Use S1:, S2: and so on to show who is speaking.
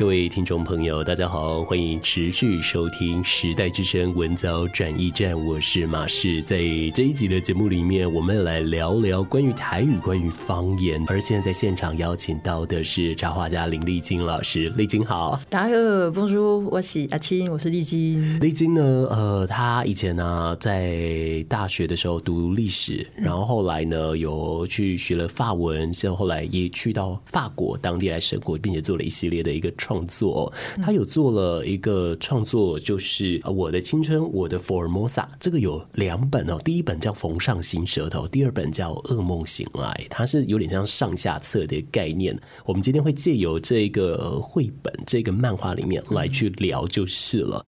S1: 各位听众朋友，大家好，欢迎持续收听《时代之声·文藻转译站》，我是马氏。在这一集的节目里面，我们来聊聊关于台语、关于方言。而现在在现场邀请到的是插画家林丽晶老师，丽晶好。
S2: 大家好，bonjour，我是阿青，我是丽晶。
S1: 丽晶呢，呃，她以前呢、啊、在大学的时候读历史，然后后来呢有去学了法文，现后后来也去到法国当地来生活，并且做了一系列的一个。创作，他有做了一个创作，就是《我的青春，我的福尔摩萨》。这个有两本哦，第一本叫《缝上新舌头》，第二本叫《噩梦醒来》。它是有点像上下册的概念。我们今天会借由这个绘本、这个漫画里面来去聊，就是了。